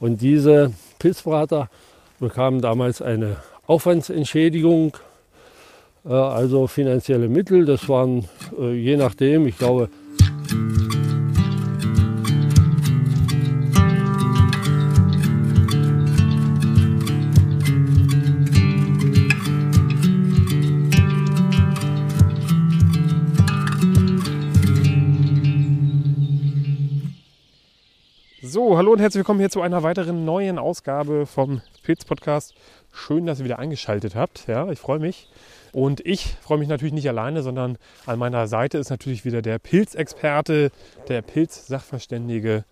Und diese Pilzberater bekamen damals eine Aufwandsentschädigung, äh, also finanzielle Mittel. Das waren äh, je nachdem, ich glaube, hallo und herzlich willkommen hier zu einer weiteren neuen Ausgabe vom Pilz Podcast. Schön, dass ihr wieder eingeschaltet habt. Ja, ich freue mich. Und ich freue mich natürlich nicht alleine, sondern an meiner Seite ist natürlich wieder der Pilzexperte, der Pilzsachverständige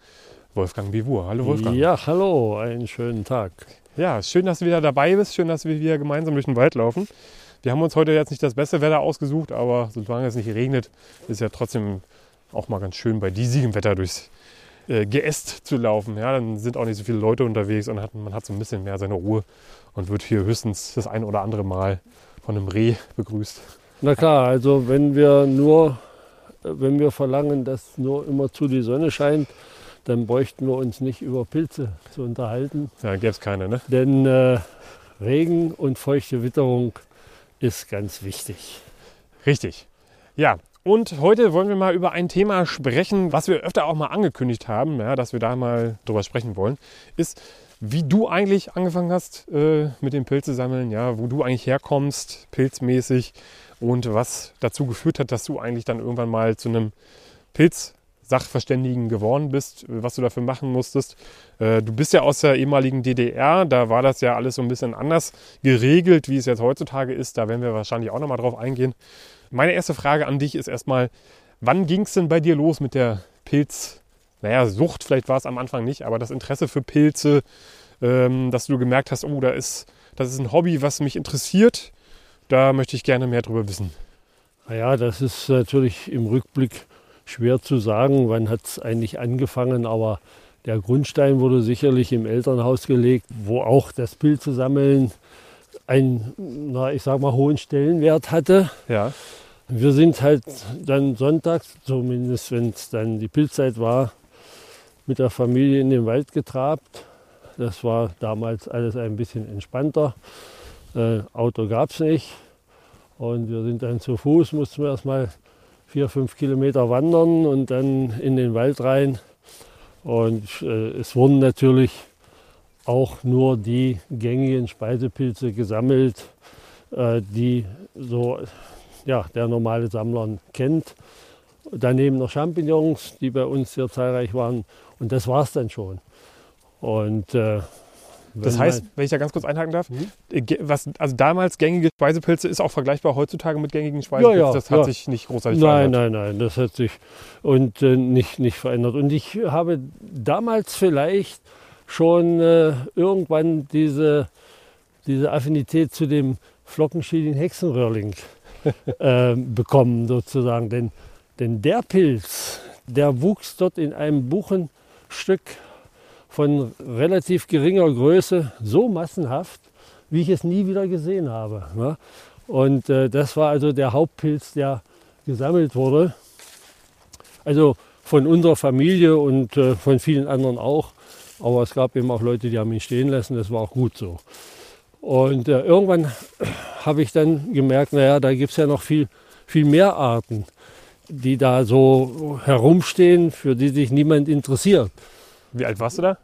Wolfgang Bivur. Hallo Wolfgang. Ja, hallo, einen schönen Tag. Ja, schön, dass du wieder dabei bist. Schön, dass wir wieder gemeinsam durch den Wald laufen. Wir haben uns heute jetzt nicht das beste Wetter ausgesucht, aber solange es nicht regnet, ist ja trotzdem auch mal ganz schön bei diesigem Wetter durchs äh, Geäst zu laufen. Ja, dann sind auch nicht so viele Leute unterwegs und hat, man hat so ein bisschen mehr seine Ruhe und wird hier höchstens das ein oder andere Mal von einem Reh begrüßt. Na klar, also wenn wir nur, wenn wir verlangen, dass nur immer zu die Sonne scheint, dann bräuchten wir uns nicht über Pilze zu unterhalten. Ja, gäbe es keine, ne? Denn äh, Regen und feuchte Witterung ist ganz wichtig. Richtig. Ja, und heute wollen wir mal über ein Thema sprechen, was wir öfter auch mal angekündigt haben, ja, dass wir da mal drüber sprechen wollen, ist, wie du eigentlich angefangen hast äh, mit dem Pilze sammeln, ja, wo du eigentlich herkommst, pilzmäßig und was dazu geführt hat, dass du eigentlich dann irgendwann mal zu einem Pilzsachverständigen geworden bist, was du dafür machen musstest. Äh, du bist ja aus der ehemaligen DDR, da war das ja alles so ein bisschen anders geregelt, wie es jetzt heutzutage ist. Da werden wir wahrscheinlich auch nochmal drauf eingehen. Meine erste Frage an dich ist erstmal, wann ging es denn bei dir los mit der Pilz, naja, Sucht, vielleicht war es am Anfang nicht, aber das Interesse für Pilze, ähm, dass du gemerkt hast, oh, da ist, das ist ein Hobby, was mich interessiert, da möchte ich gerne mehr drüber wissen. Naja, das ist natürlich im Rückblick schwer zu sagen, wann hat es eigentlich angefangen, aber der Grundstein wurde sicherlich im Elternhaus gelegt, wo auch das Pilze sammeln einen, na, ich sag mal, hohen Stellenwert hatte. Ja. Wir sind halt dann sonntags, zumindest wenn es dann die Pilzzeit war, mit der Familie in den Wald getrabt. Das war damals alles ein bisschen entspannter. Äh, Auto gab es nicht. Und wir sind dann zu Fuß, mussten wir erstmal vier, fünf Kilometer wandern und dann in den Wald rein. Und äh, es wurden natürlich auch nur die gängigen Speisepilze gesammelt, äh, die so ja, der normale Sammler kennt. Daneben noch Champignons, die bei uns sehr zahlreich waren. Und das war es dann schon. Und äh, das heißt, wenn ich da ganz kurz einhaken darf, mhm. was, also damals gängige Speisepilze ist auch vergleichbar heutzutage mit gängigen Speisepilzen. Ja, ja, das hat ja. sich nicht großartig nein, verändert. Nein, nein, nein, das hat sich und äh, nicht, nicht verändert. Und ich habe damals vielleicht schon äh, irgendwann diese, diese Affinität zu dem Flockenschilling Hexenröhrling äh, bekommen sozusagen. Denn, denn der Pilz, der wuchs dort in einem Buchenstück von relativ geringer Größe so massenhaft, wie ich es nie wieder gesehen habe. Ne? Und äh, das war also der Hauptpilz, der gesammelt wurde. Also von unserer Familie und äh, von vielen anderen auch. Aber es gab eben auch Leute, die haben ihn stehen lassen. Das war auch gut so. Und äh, irgendwann habe ich dann gemerkt, naja, da gibt es ja noch viel, viel mehr Arten, die da so herumstehen, für die sich niemand interessiert. Wie alt warst du da?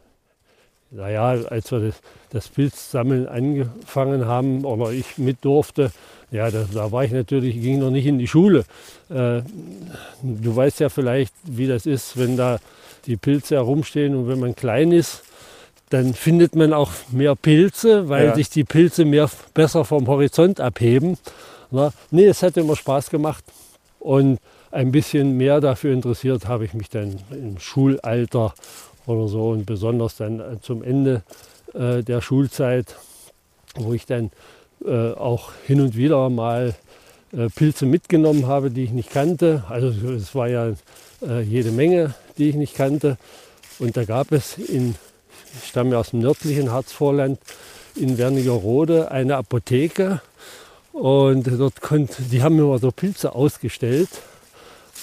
Naja, als wir das, das Pilzsammeln angefangen haben oder ich mit durfte, ja, da, da, war ich natürlich, ging noch nicht in die Schule. Äh, du weißt ja vielleicht, wie das ist, wenn da die Pilze herumstehen. Und wenn man klein ist, dann findet man auch mehr Pilze, weil ja. sich die Pilze mehr, besser vom Horizont abheben. Na, nee, es hat immer Spaß gemacht. Und ein bisschen mehr dafür interessiert habe ich mich dann im Schulalter oder so und besonders dann zum Ende äh, der Schulzeit, wo ich dann äh, auch hin und wieder mal äh, Pilze mitgenommen habe, die ich nicht kannte. Also es war ja äh, jede Menge, die ich nicht kannte. Und da gab es in, ich stamme aus dem nördlichen Harzvorland, in Wernigerode eine Apotheke. Und dort konnte, die haben immer so Pilze ausgestellt.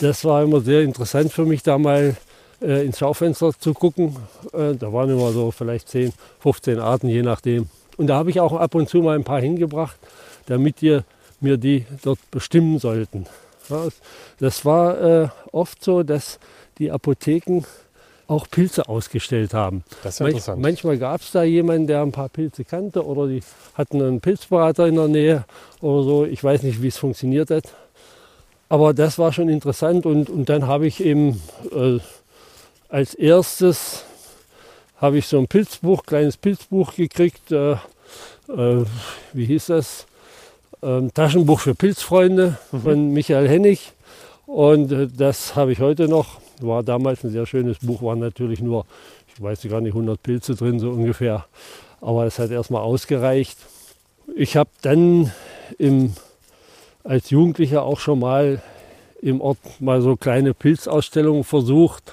Das war immer sehr interessant für mich, da mal äh, ins Schaufenster zu gucken. Äh, da waren immer so vielleicht 10, 15 Arten, je nachdem. Und da habe ich auch ab und zu mal ein paar hingebracht, damit wir mir die dort bestimmen sollten. Ja, das war äh, oft so, dass die Apotheken auch Pilze ausgestellt haben. Das ist interessant. Manchmal gab es da jemanden, der ein paar Pilze kannte oder die hatten einen Pilzberater in der Nähe oder so. Ich weiß nicht, wie es funktioniert hat. Aber das war schon interessant und, und dann habe ich eben äh, als erstes habe ich so ein Pilzbuch, kleines Pilzbuch gekriegt. Äh, äh, wie hieß das? Ähm, Taschenbuch für Pilzfreunde mhm. von Michael Hennig. Und äh, das habe ich heute noch. War damals ein sehr schönes Buch, waren natürlich nur, ich weiß gar nicht, 100 Pilze drin, so ungefähr. Aber es hat erstmal ausgereicht. Ich habe dann im als Jugendlicher auch schon mal im Ort mal so kleine Pilzausstellungen versucht,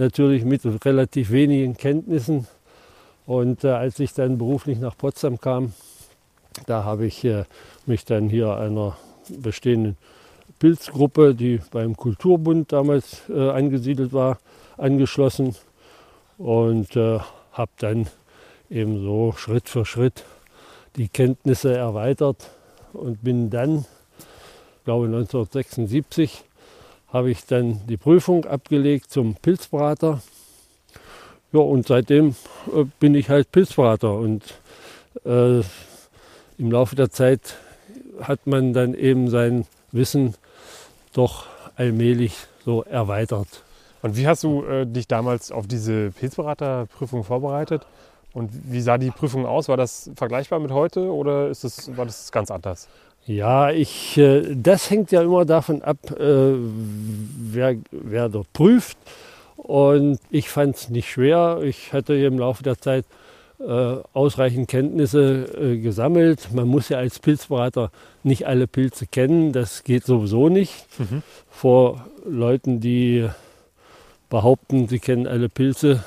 natürlich mit relativ wenigen Kenntnissen. Und äh, als ich dann beruflich nach Potsdam kam, da habe ich äh, mich dann hier einer bestehenden Pilzgruppe, die beim Kulturbund damals äh, angesiedelt war, angeschlossen und äh, habe dann eben so Schritt für Schritt die Kenntnisse erweitert und bin dann glaube 1976, habe ich dann die Prüfung abgelegt zum Pilzberater. Ja, und seitdem äh, bin ich halt Pilzberater. Und äh, im Laufe der Zeit hat man dann eben sein Wissen doch allmählich so erweitert. Und wie hast du äh, dich damals auf diese Pilzberaterprüfung vorbereitet? Und wie sah die Prüfung aus? War das vergleichbar mit heute oder ist das, war das ganz anders? Ja, ich, äh, das hängt ja immer davon ab, äh, wer, wer dort prüft. Und ich fand es nicht schwer. Ich hatte im Laufe der Zeit äh, ausreichend Kenntnisse gesammelt. Man muss ja als Pilzberater nicht alle Pilze kennen. Das geht sowieso nicht. Mhm. Vor Leuten, die behaupten, sie kennen alle Pilze,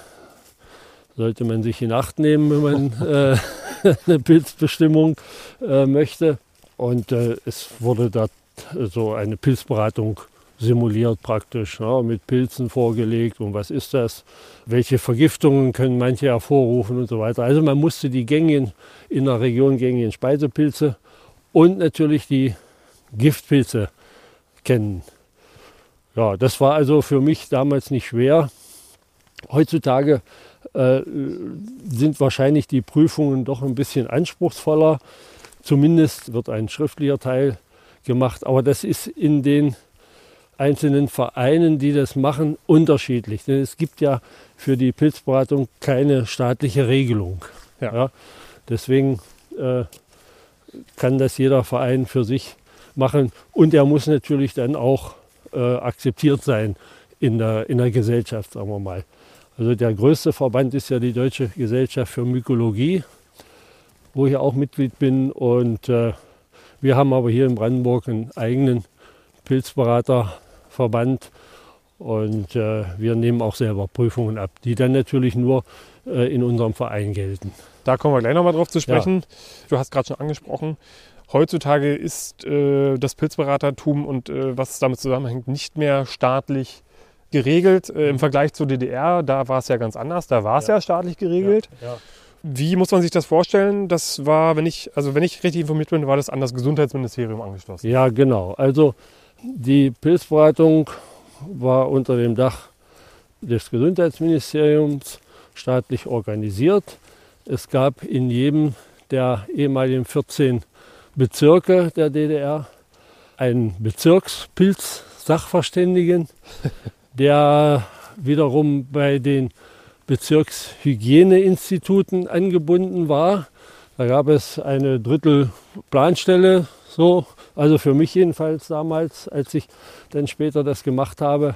sollte man sich in Acht nehmen, wenn man eine Pilzbestimmung möchte. Und äh, es wurde da so eine Pilzberatung simuliert praktisch, ja, mit Pilzen vorgelegt und was ist das, welche Vergiftungen können manche hervorrufen und so weiter. Also man musste die gängigen, in der Region gängigen Speisepilze und natürlich die Giftpilze kennen. Ja, das war also für mich damals nicht schwer. Heutzutage äh, sind wahrscheinlich die Prüfungen doch ein bisschen anspruchsvoller. Zumindest wird ein schriftlicher Teil gemacht, aber das ist in den einzelnen Vereinen, die das machen, unterschiedlich. Denn es gibt ja für die Pilzberatung keine staatliche Regelung. Ja. Ja, deswegen äh, kann das jeder Verein für sich machen und er muss natürlich dann auch äh, akzeptiert sein in der, in der Gesellschaft, sagen wir mal. Also der größte Verband ist ja die Deutsche Gesellschaft für Mykologie wo ich auch Mitglied bin. Und äh, wir haben aber hier in Brandenburg einen eigenen Pilzberaterverband. Und äh, wir nehmen auch selber Prüfungen ab, die dann natürlich nur äh, in unserem Verein gelten. Da kommen wir gleich nochmal drauf zu sprechen. Ja. Du hast gerade schon angesprochen, heutzutage ist äh, das Pilzberatertum und äh, was damit zusammenhängt nicht mehr staatlich geregelt. Äh, Im Vergleich zur DDR, da war es ja ganz anders. Da war es ja. ja. staatlich geregelt. Ja. Wie muss man sich das vorstellen? Das war, wenn ich, also wenn ich richtig informiert bin, war das an das Gesundheitsministerium angeschlossen. Ja, genau. Also die Pilzberatung war unter dem Dach des Gesundheitsministeriums staatlich organisiert. Es gab in jedem der ehemaligen 14 Bezirke der DDR einen Bezirkspilz-Sachverständigen, der wiederum bei den Bezirkshygieneinstituten angebunden war. Da gab es eine Drittel Planstelle, so, also für mich jedenfalls damals, als ich dann später das gemacht habe.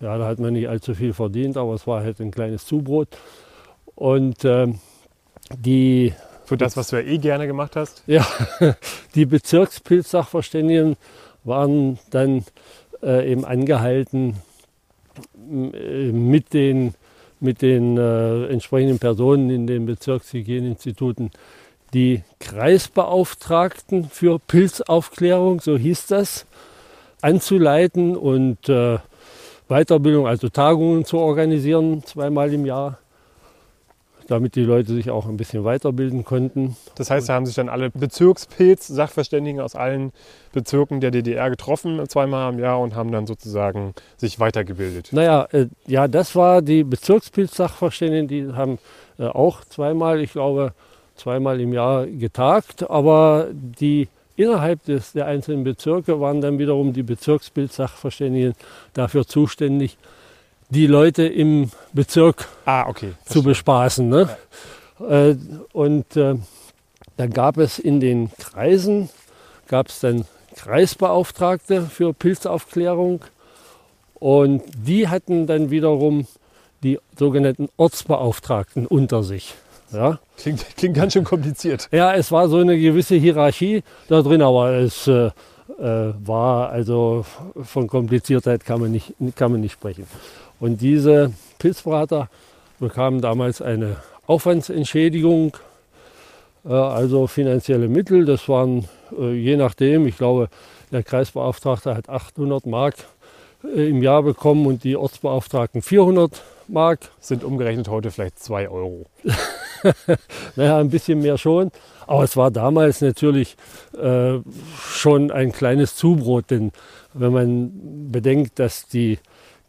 Ja, da hat man nicht allzu viel verdient, aber es war halt ein kleines Zubrot. Und ähm, die. Für das, was du ja eh gerne gemacht hast? Ja, die Bezirkspilzsachverständigen waren dann äh, eben angehalten, äh, mit den mit den äh, entsprechenden Personen in den Bezirkshygieneinstituten die Kreisbeauftragten für Pilzaufklärung, so hieß das, anzuleiten. Und äh, Weiterbildung, also Tagungen zu organisieren, zweimal im Jahr, damit die Leute sich auch ein bisschen weiterbilden konnten. Das heißt, da haben sich dann alle Bezirkspilz-Sachverständigen aus allen Bezirken der DDR getroffen, zweimal im Jahr und haben dann sozusagen sich weitergebildet. Naja, äh, ja, das war die Bezirkspilz-Sachverständigen, die haben äh, auch zweimal, ich glaube, zweimal im Jahr getagt, aber die innerhalb des, der einzelnen Bezirke waren dann wiederum die Bezirksbildssachverständigen dafür zuständig, die Leute im Bezirk Ah, okay. zu bespaßen. Ne? Äh, und äh, dann gab es in den Kreisen, gab es dann Kreisbeauftragte für Pilzaufklärung und die hatten dann wiederum die sogenannten Ortsbeauftragten unter sich. Ja, Klingt, klingt ganz schön kompliziert. ja es war so eine gewisse Hierarchie da drin, aber es äh, äh, war also von Kompliziertheit kann man, nicht, kann man nicht sprechen. Und diese Pilzberater bekamen damals eine Aufwandsentschädigung, äh, also finanzielle Mittel. Das waren äh, je nachdem, ich glaube, der Kreisbeauftragte hat 800 Mark äh, im Jahr bekommen und die Ortsbeauftragten 400 Mark. Sind umgerechnet heute vielleicht 2 Euro. Naja, ein bisschen mehr schon. Aber es war damals natürlich äh, schon ein kleines Zubrot, denn wenn man bedenkt, dass die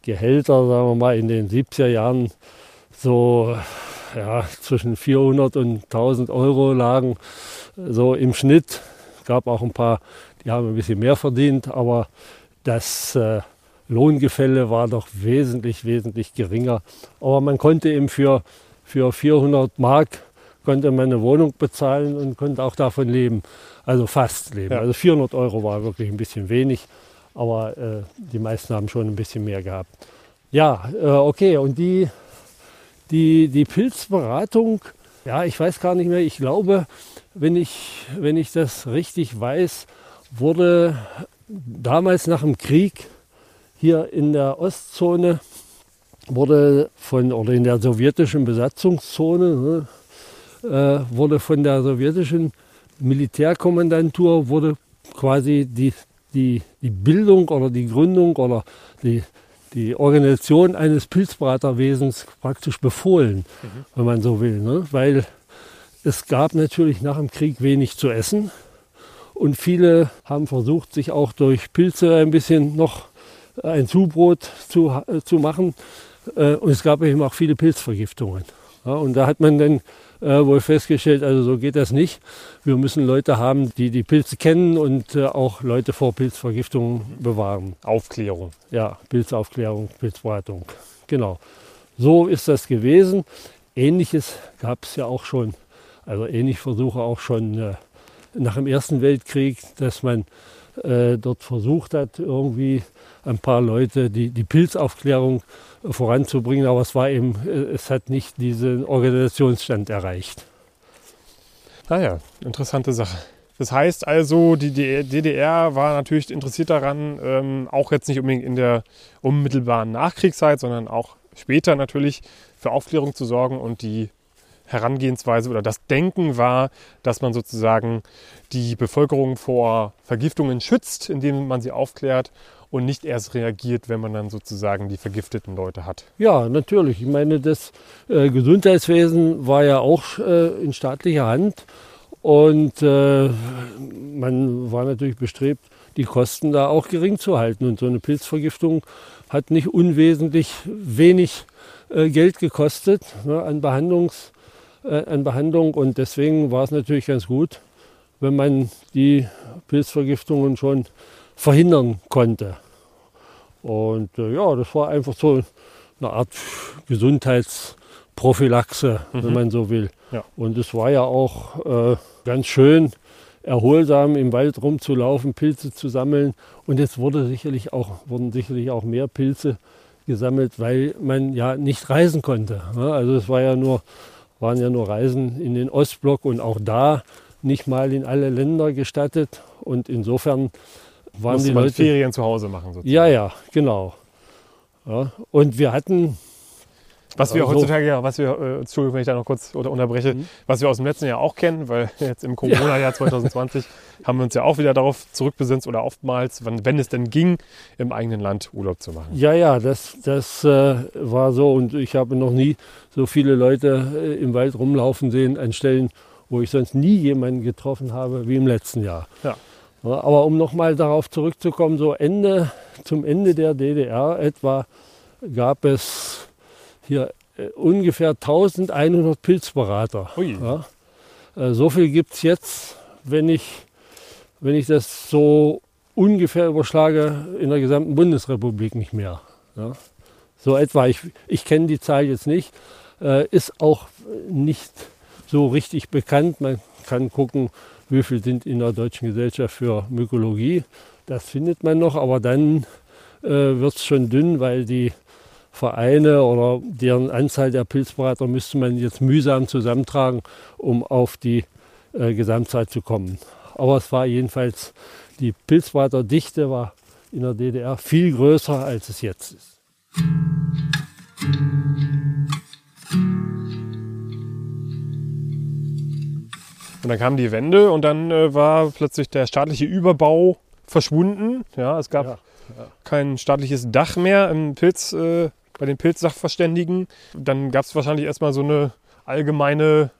Gehälter, sagen wir mal, in den 70er Jahren so ja, zwischen 400 und 1000 Euro lagen, so im Schnitt. Es gab auch ein paar, die haben ein bisschen mehr verdient, aber das äh, Lohngefälle war doch wesentlich, wesentlich geringer. Aber man konnte eben für, für 400 Mark konnte man eine Wohnung bezahlen und konnte auch davon leben. Also fast leben. Ja. Also 400 Euro war wirklich ein bisschen wenig, aber äh, die meisten haben schon ein bisschen mehr gehabt. Ja, äh, okay. Und die, die, die Pilzberatung, ja, ich weiß gar nicht mehr. Ich glaube, wenn ich, wenn ich das richtig weiß, wurde damals nach dem Krieg hier in der Ostzone wurde von oder in der sowjetischen Besatzungszone ne, äh, wurde von der sowjetischen Militärkommandantur wurde quasi die, die, die Bildung oder die Gründung oder die, die Organisation eines Pilzberaterwesens praktisch befohlen, wenn man so will. Ne? Weil es gab natürlich nach dem Krieg wenig zu essen und viele haben versucht, sich auch durch Pilze ein bisschen noch ein Zubrot zu, äh, zu machen. Äh, Und es gab eben auch viele Pilzvergiftungen. Ja, und da hat man dann äh, wohl festgestellt, also so geht das nicht. Wir müssen Leute haben, die die Pilze kennen und äh, auch Leute vor Pilzvergiftungen bewahren. Aufklärung. Ja, Pilzaufklärung, Pilzberatung. Genau. So ist das gewesen. Ähnliches gab es ja auch schon, also ähnliche Versuche auch schon äh, nach dem Ersten Weltkrieg, dass man äh, dort versucht hat, irgendwie ein paar Leute die, die Pilzaufklärung voranzubringen, aber es war eben, äh, es hat nicht diesen Organisationsstand erreicht. Ah ja, interessante Sache. Das heißt also, die DDR war natürlich interessiert daran, ähm, auch jetzt nicht unbedingt in der unmittelbaren Nachkriegszeit, sondern auch später natürlich für Aufklärung zu sorgen und die Herangehensweise oder das Denken war, dass man sozusagen die Bevölkerung vor Vergiftungen schützt, indem man sie aufklärt und nicht erst reagiert, wenn man dann sozusagen die vergifteten Leute hat. Ja, natürlich. Ich meine, das äh, Gesundheitswesen war ja auch äh, in staatlicher Hand und äh, man war natürlich bestrebt, die Kosten da auch gering zu halten. Und so eine Pilzvergiftung hat nicht unwesentlich wenig äh, Geld gekostet ne, an, Behandlungs, äh, an Behandlung und deswegen war es natürlich ganz gut, wenn man die Pilzvergiftungen schon verhindern konnte. Und äh, ja, das war einfach so eine Art Gesundheitsprophylaxe, wenn Mhm. man so will. Ja. Und es war ja auch äh, ganz schön erholsam im Wald rumzulaufen, Pilze zu sammeln. Und es wurde sicherlich auch, wurden sicherlich auch mehr Pilze gesammelt, weil man ja nicht reisen konnte. ne? Also es war ja nur, waren ja nur Reisen in den Ostblock und auch da nicht mal in alle Länder gestattet. Und insofern waren die Leute. Ferien zu Hause machen sozusagen. Ja, ja, genau. Ja, und wir hatten, Was wir Also- heutzutage ja, was wir, äh, Entschuldigung, wenn ich da noch kurz unterbreche, Mhm. was wir aus dem letzten Jahr auch kennen, weil jetzt im Corona-Jahr 2020 haben wir uns ja auch wieder darauf zurückbesinnt oder oftmals, wann, wenn es denn ging, im eigenen Land Urlaub zu machen. Ja, ja, das, das äh, war so und ich habe noch nie so viele Leute äh, im Wald rumlaufen sehen an Stellen, wo ich sonst nie jemanden getroffen habe wie im letzten Jahr. Ja. Aber um nochmal darauf zurückzukommen, so Ende, zum Ende der DDR etwa gab es hier äh, ungefähr 1100 Pilzberater. Ja. Äh, so viel gibt es jetzt, wenn ich, wenn ich das so ungefähr überschlage, in der gesamten Bundesrepublik nicht mehr. Ja. So etwa, ich, ich kenne die Zahl jetzt nicht, äh, ist auch nicht so richtig bekannt. Man kann gucken, wie viel sind in der Deutschen Gesellschaft für Mykologie. Das findet man noch, aber dann äh, wird es schon dünn, weil die Vereine oder deren Anzahl der Pilzberater müsste man jetzt mühsam zusammentragen, um auf die äh, Gesamtzahl zu kommen. Aber es war jedenfalls, die Pilzberaterdichte war in der DDR viel größer, als es jetzt ist. Und dann kam die Wende und dann äh, war plötzlich der staatliche Überbau verschwunden. Ja, es gab Ja, kein staatliches Dach mehr im Pilz, äh, bei den Pilzsachverständigen. Dann gab es wahrscheinlich erstmal so eine allgemeine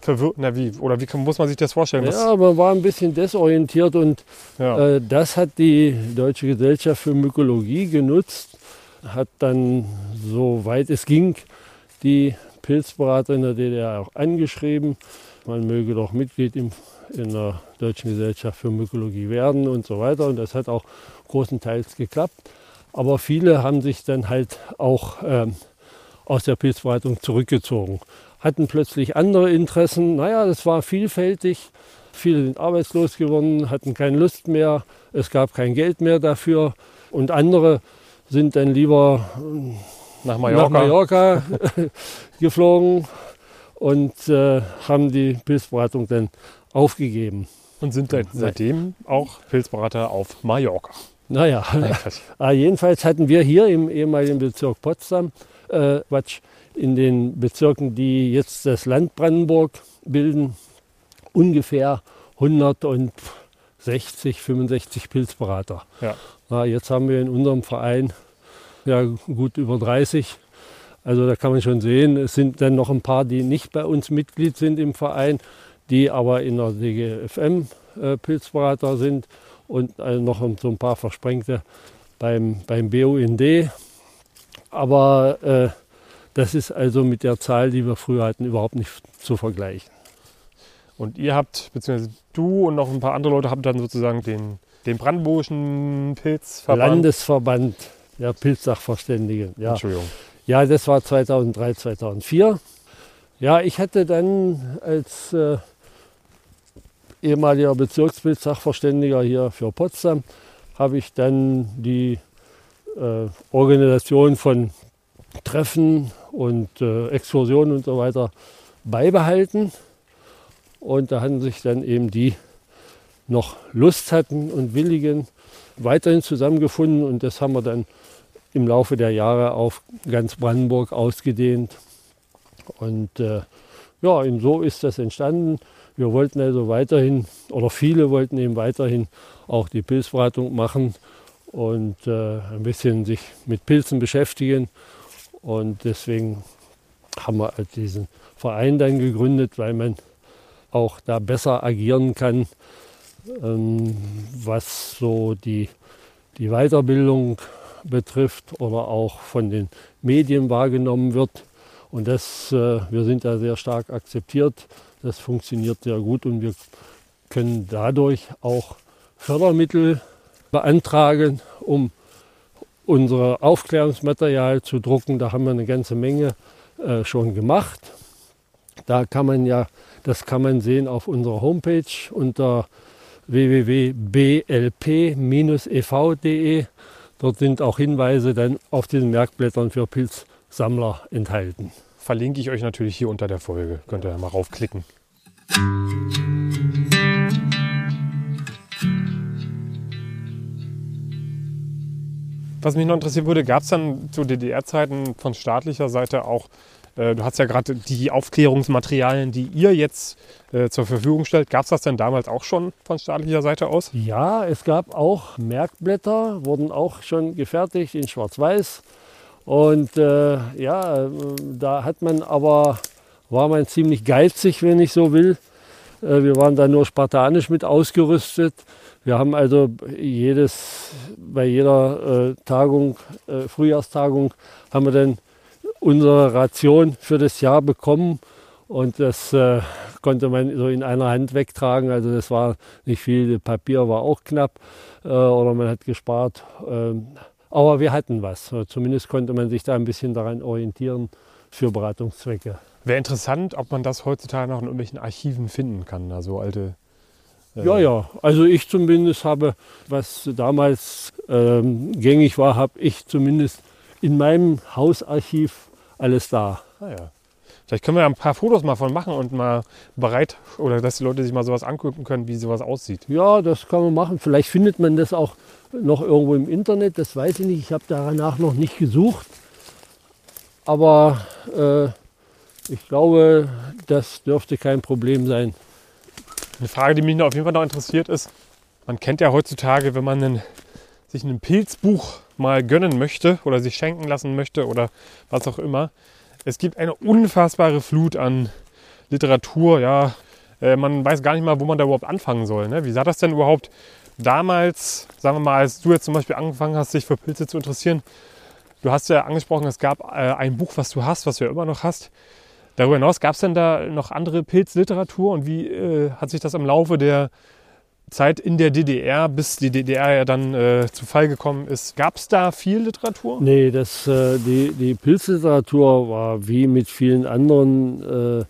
Verwirrung. Na, wie, oder wie kann, muss man sich das vorstellen? Was, Ja, man war ein bisschen desorientiert und ja. Äh, das hat die Deutsche Gesellschaft für Mykologie genutzt, hat dann, soweit es ging, die Pilzberater in der DDR auch angeschrieben. Man möge doch Mitglied im, in der Deutschen Gesellschaft für Mykologie werden und so weiter. Und das hat auch großenteils geklappt. Aber viele haben sich dann halt auch ähm, aus der Pilzberatung zurückgezogen, hatten plötzlich andere Interessen. Naja, das war vielfältig. Viele sind arbeitslos geworden, hatten keine Lust mehr, es gab kein Geld mehr dafür. Und andere sind dann lieber nach Mallorca. nach Mallorca geflogen und äh, haben die Pilzberatung dann aufgegeben. Und sind seit, seitdem auch Pilzberater auf Mallorca. Naja, Quatsch. Ah, jedenfalls hatten wir hier im ehemaligen Bezirk Potsdam, äh, Quatsch, in den Bezirken, die jetzt das Land Brandenburg bilden, ungefähr 160, 65 Pilzberater. Ja. Ah, jetzt haben wir in unserem Verein ja, gut über 30. Also da kann man schon sehen, es sind dann noch ein paar, die nicht bei uns Mitglied sind im Verein, die aber in der DGFM äh, Pilzberater sind und äh, noch so ein paar Versprengte beim, beim BUND. Aber äh, das ist also mit der Zahl, die wir früher hatten, überhaupt nicht zu vergleichen. Und ihr habt, beziehungsweise du und noch ein paar andere Leute habt dann sozusagen den, den brandenburgischen Pilzverband. Landesverband der Pilzsachverständigen. Ja. Entschuldigung. Ja, das war 2003, 2004. Ja, ich hatte dann als äh, ehemaliger Bezirkspilzsachverständiger hier für Potsdam, habe ich dann die äh, Organisation von Treffen und äh, Exkursionen und so weiter beibehalten. Und da hatten sich dann eben die noch Lust hatten und willigen weiterhin zusammengefunden und das haben wir dann im Laufe der Jahre auf ganz Brandenburg ausgedehnt. Und äh, ja, und so ist das entstanden. Wir wollten also weiterhin, oder viele wollten eben weiterhin auch die Pilzberatung machen und äh, ein bisschen sich mit Pilzen beschäftigen. Und deswegen haben wir halt diesen Verein dann gegründet, weil man auch da besser agieren kann, ähm, was so die, die Weiterbildung betrifft oder auch von den Medien wahrgenommen wird. Und das, äh, wir sind da sehr stark akzeptiert. Das funktioniert sehr gut und wir können dadurch auch Fördermittel beantragen, um unser Aufklärungsmaterial zu drucken. Da haben wir eine ganze Menge äh, schon gemacht. Da kann man ja, das kann man sehen auf unserer Homepage unter www.blp-ev.de. Dort sind auch Hinweise dann auf diesen Merkblättern für Pilzsammler enthalten. Verlinke ich euch natürlich hier unter der Folge. Könnt ihr ja mal raufklicken. Was mich noch interessieren würde, gab es dann zu DDR-Zeiten von staatlicher Seite auch, du hast ja gerade die Aufklärungsmaterialien, die ihr jetzt äh, zur Verfügung stellt, gab es das denn damals auch schon von staatlicher Seite aus? Ja, es gab auch Merkblätter, wurden auch schon gefertigt in Schwarz-Weiß. Und äh, ja, da hat man aber, war man ziemlich geizig, wenn ich so will. Äh, wir waren da nur spartanisch mit ausgerüstet. Wir haben also jedes, bei jeder äh, Tagung, äh, Frühjahrstagung, haben wir dann unsere Ration für das Jahr bekommen. Und das äh, konnte man so in einer Hand wegtragen. Also das war nicht viel. Papier war auch knapp äh, oder man hat gespart. Ähm, aber wir hatten was. Zumindest konnte man sich da ein bisschen daran orientieren für Beratungszwecke. Wäre interessant, ob man das heutzutage noch in irgendwelchen Archiven finden kann, also alte äh, ja, ja. Also ich zumindest habe, was damals ähm, gängig war, habe ich zumindest in meinem Hausarchiv alles da. Ah, ja. Vielleicht können wir ein paar Fotos mal von machen und mal bereit, oder dass die Leute sich mal sowas angucken können, wie sowas aussieht. Ja, das kann man machen. Vielleicht findet man das auch noch irgendwo im Internet, das weiß ich nicht. Ich habe danach noch nicht gesucht. Aber äh, ich glaube, das dürfte kein Problem sein. Eine Frage, die mich auf jeden Fall noch interessiert ist, man kennt ja heutzutage, wenn man einen, sich ein Pilzbuch mal gönnen möchte oder sich schenken lassen möchte oder was auch immer, es gibt eine unfassbare Flut an Literatur. Ja, äh, man weiß gar nicht mal, wo man da überhaupt anfangen soll. Ne? Wie sah das denn überhaupt damals, sagen wir mal, als du jetzt zum Beispiel angefangen hast, dich für Pilze zu interessieren? Du hast ja angesprochen, es gab äh, ein Buch, was du hast, was du ja immer noch hast. Darüber hinaus gab es denn da noch andere Pilzliteratur und wie äh, hat sich das im Laufe der Zeit in der DDR, bis die DDR ja dann äh, zu Fall gekommen ist, gab es da viel Literatur? Nee, das, äh, die, die Pilzliteratur war wie mit vielen anderen äh,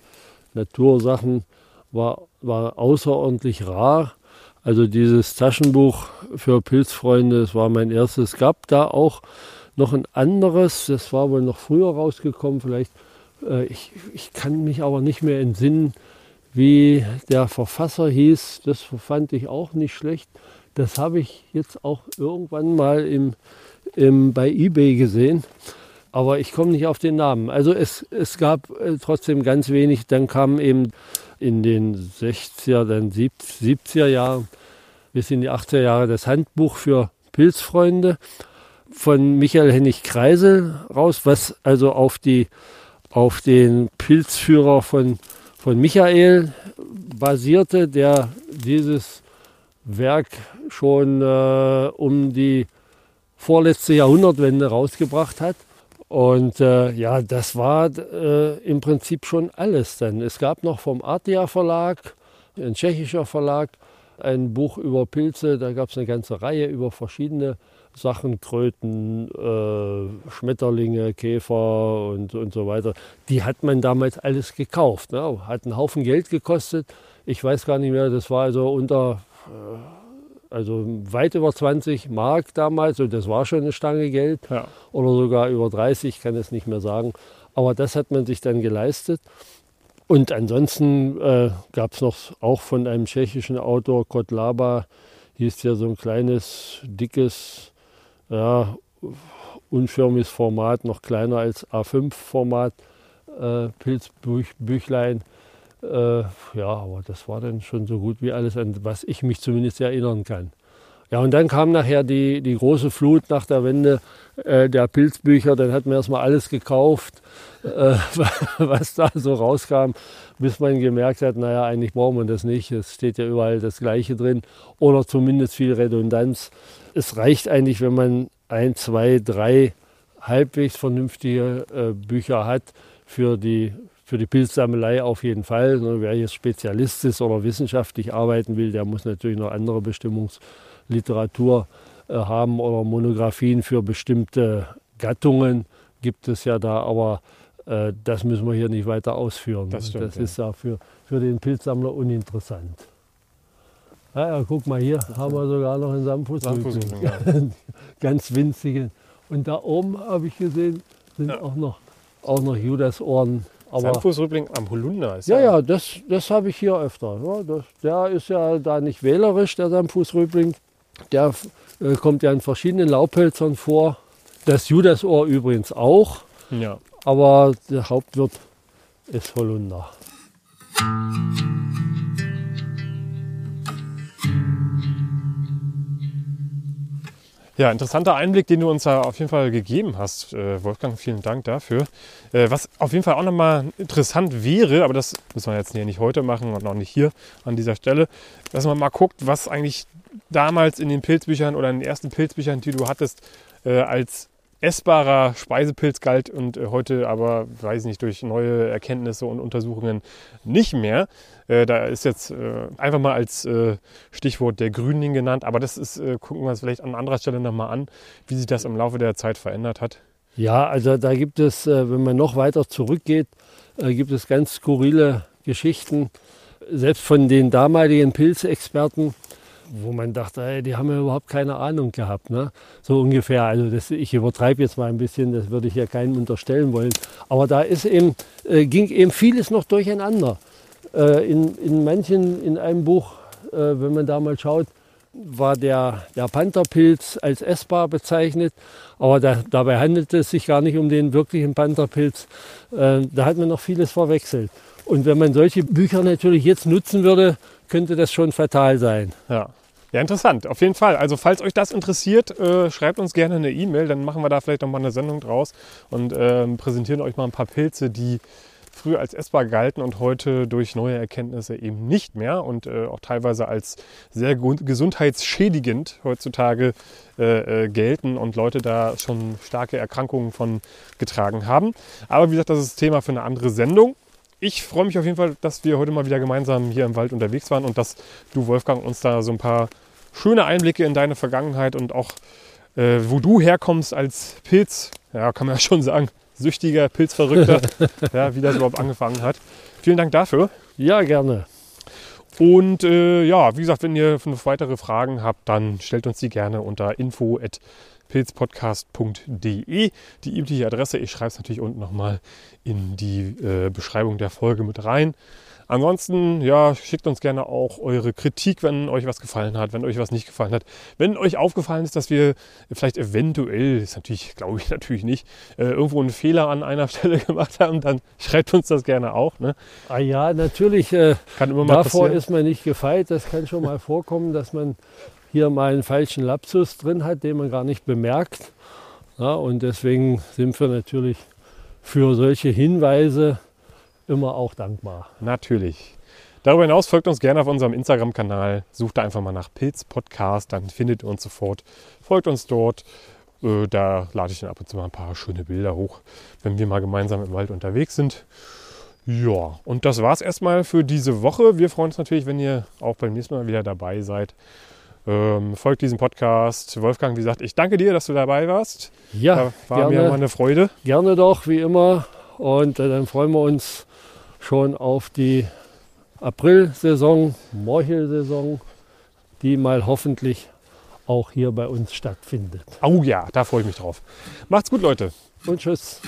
Natursachen, war, war außerordentlich rar. Also dieses Taschenbuch für Pilzfreunde, das war mein erstes. Es gab da auch noch ein anderes, das war wohl noch früher rausgekommen, vielleicht äh, ich, ich kann mich aber nicht mehr entsinnen, wie der Verfasser hieß. Das fand ich auch nicht schlecht. Das habe ich jetzt auch irgendwann mal im, im, bei eBay gesehen. Aber ich komme nicht auf den Namen. Also es, es gab äh, trotzdem ganz wenig. Dann kam eben in den 60er, dann 70er Jahren bis in die 80er Jahre das Handbuch für Pilzfreunde von Michael Hennig Kreisel raus, was also auf die auf den Pilzführer von, von Michael basierte, der dieses Werk schon äh, um die vorletzte Jahrhundertwende rausgebracht hat. Und äh, ja, das war äh, im Prinzip schon alles dann. Es gab noch vom Artia Verlag, ein tschechischer Verlag, ein Buch über Pilze. Da gab es eine ganze Reihe über verschiedene Sachen, Kröten, äh, Schmetterlinge, Käfer und, und so weiter. Die hat man damals alles gekauft. Ne? Hat einen Haufen Geld gekostet. Ich weiß gar nicht mehr, das war also unter, äh, also weit über 20 Mark damals und das war schon eine Stange Geld. Ja. Oder sogar über 30, ich kann es nicht mehr sagen. Aber das hat man sich dann geleistet. Und ansonsten äh, gab es noch auch von einem tschechischen Autor, Kotlaba, hieß ja so ein kleines, dickes ja, unförmiges Format, noch kleiner als A5-Format, äh, Pilzbüchlein. Äh, ja, aber das war dann schon so gut wie alles, an was ich mich zumindest erinnern kann. Ja, und dann kam nachher die, die große Flut nach der Wende äh, der Pilzbücher. Dann hat man erstmal alles gekauft, äh, was da so rauskam, bis man gemerkt hat, naja, eigentlich braucht man das nicht. Es steht ja überall das Gleiche drin oder zumindest viel Redundanz. Es reicht eigentlich, wenn man ein, zwei, drei halbwegs vernünftige äh, Bücher hat für die, für die Pilzsammelei auf jeden Fall. Wer jetzt Spezialist ist oder wissenschaftlich arbeiten will, der muss natürlich noch andere Bestimmungsliteratur äh, haben oder Monographien für bestimmte Gattungen gibt es ja da, aber äh, das müssen wir hier nicht weiter ausführen. Das, stimmt, das ist ja für, für den Pilzsammler uninteressant. Ja, ja, guck mal, hier haben wir sogar noch einen Samtfußrücken. Ja. Ganz winzigen. Und da oben habe ich gesehen, sind ja. auch noch, auch noch Judasohren. Samtfußrübling am Holunder ist ja. Ja, ja, das, das habe ich hier öfter. Ja, das, der ist ja da nicht wählerisch, der Samtfußrübling. Der äh, kommt ja in verschiedenen Laubhölzern vor. Das Judasohr übrigens auch, Ja. aber der Hauptwirt ist Holunder. Ja, interessanter Einblick, den du uns da auf jeden Fall gegeben hast, äh, Wolfgang. Vielen Dank dafür. Äh, was auf jeden Fall auch nochmal interessant wäre, aber das müssen wir jetzt hier nicht heute machen und auch nicht hier an dieser Stelle, dass man mal guckt, was eigentlich damals in den Pilzbüchern oder in den ersten Pilzbüchern, die du hattest, äh, als essbarer Speisepilz galt und äh, heute aber, weiß nicht, durch neue Erkenntnisse und Untersuchungen nicht mehr. Äh, da ist jetzt äh, einfach mal als äh, Stichwort der Grünling genannt, aber das ist, äh, gucken wir uns vielleicht an anderer Stelle nochmal an, wie sich das im Laufe der Zeit verändert hat. Ja, also da gibt es, wenn man noch weiter zurückgeht, gibt es ganz skurrile Geschichten, selbst von den damaligen Pilzexperten, wo man dachte, ey, die haben ja überhaupt keine Ahnung gehabt. Ne? So ungefähr. Also das, ich übertreibe jetzt mal ein bisschen, das würde ich ja keinem unterstellen wollen. Aber da ist eben, äh, ging eben vieles noch durcheinander. Äh, in, in manchen, in einem Buch, äh, wenn man da mal schaut, war der, der Pantherpilz als essbar bezeichnet, aber da, dabei handelt es sich gar nicht um den wirklichen Pantherpilz. Äh, da hat man noch vieles verwechselt. Und wenn man solche Bücher natürlich jetzt nutzen würde, könnte das schon fatal sein. Ja. Ja, interessant, auf jeden Fall. Also falls euch das interessiert, äh, schreibt uns gerne eine E-Mail, dann machen wir da vielleicht nochmal eine Sendung draus und ähm, präsentieren euch mal ein paar Pilze, die früher als essbar galten und heute durch neue Erkenntnisse eben nicht mehr und äh, auch teilweise als sehr gesundheitsschädigend heutzutage äh, äh, gelten und Leute da schon starke Erkrankungen von getragen haben. Aber wie gesagt, das ist Thema für eine andere Sendung. Ich freue mich auf jeden Fall, dass wir heute mal wieder gemeinsam hier im Wald unterwegs waren und dass du, Wolfgang, uns da so ein paar schöne Einblicke in deine Vergangenheit und auch äh, wo du herkommst als Pilz, ja, kann man ja schon sagen, süchtiger Pilzverrückter, ja, wie das überhaupt angefangen hat. Vielen Dank dafür. Ja, gerne. Und äh, ja, wie gesagt, wenn ihr noch weitere Fragen habt, dann stellt uns die gerne unter info.pilzpodcast.de. Die übliche Adresse, ich schreibe es natürlich unten nochmal in die äh, Beschreibung der Folge mit rein. Ansonsten, ja, schickt uns gerne auch eure Kritik, wenn euch was gefallen hat, wenn euch was nicht gefallen hat. Wenn euch aufgefallen ist, dass wir vielleicht eventuell, ist natürlich, glaube ich natürlich nicht, äh, irgendwo einen Fehler an einer Stelle gemacht haben, dann schreibt uns das gerne auch. Ne? Ah ja, natürlich, äh, Kann immer mal davor passieren. ist man nicht gefeit. Das kann schon mal vorkommen, dass man hier mal einen falschen Lapsus drin hat, den man gar nicht bemerkt. Ja, und deswegen sind wir natürlich für solche Hinweise immer auch dankbar. Natürlich. Darüber hinaus folgt uns gerne auf unserem Instagram-Kanal. Sucht da einfach mal nach Pilz Podcast, dann findet ihr uns sofort. Folgt uns dort. Äh, Da lade ich dann ab und zu mal ein paar schöne Bilder hoch, wenn wir mal gemeinsam im Wald unterwegs sind. Ja, und das war's erstmal für diese Woche. Wir freuen uns natürlich, wenn ihr auch beim nächsten Mal wieder dabei seid. Ähm, folgt diesem Podcast. Wolfgang, wie gesagt, ich danke dir, dass du dabei warst. Ja, Da war mir gerne, mal eine Freude. gerne doch, wie immer. Und äh, dann freuen wir uns schon auf die April-Saison, Morchelsaison, die mal hoffentlich auch hier bei uns stattfindet. Oh ja, da freue ich mich drauf. Macht's gut, Leute. Und tschüss.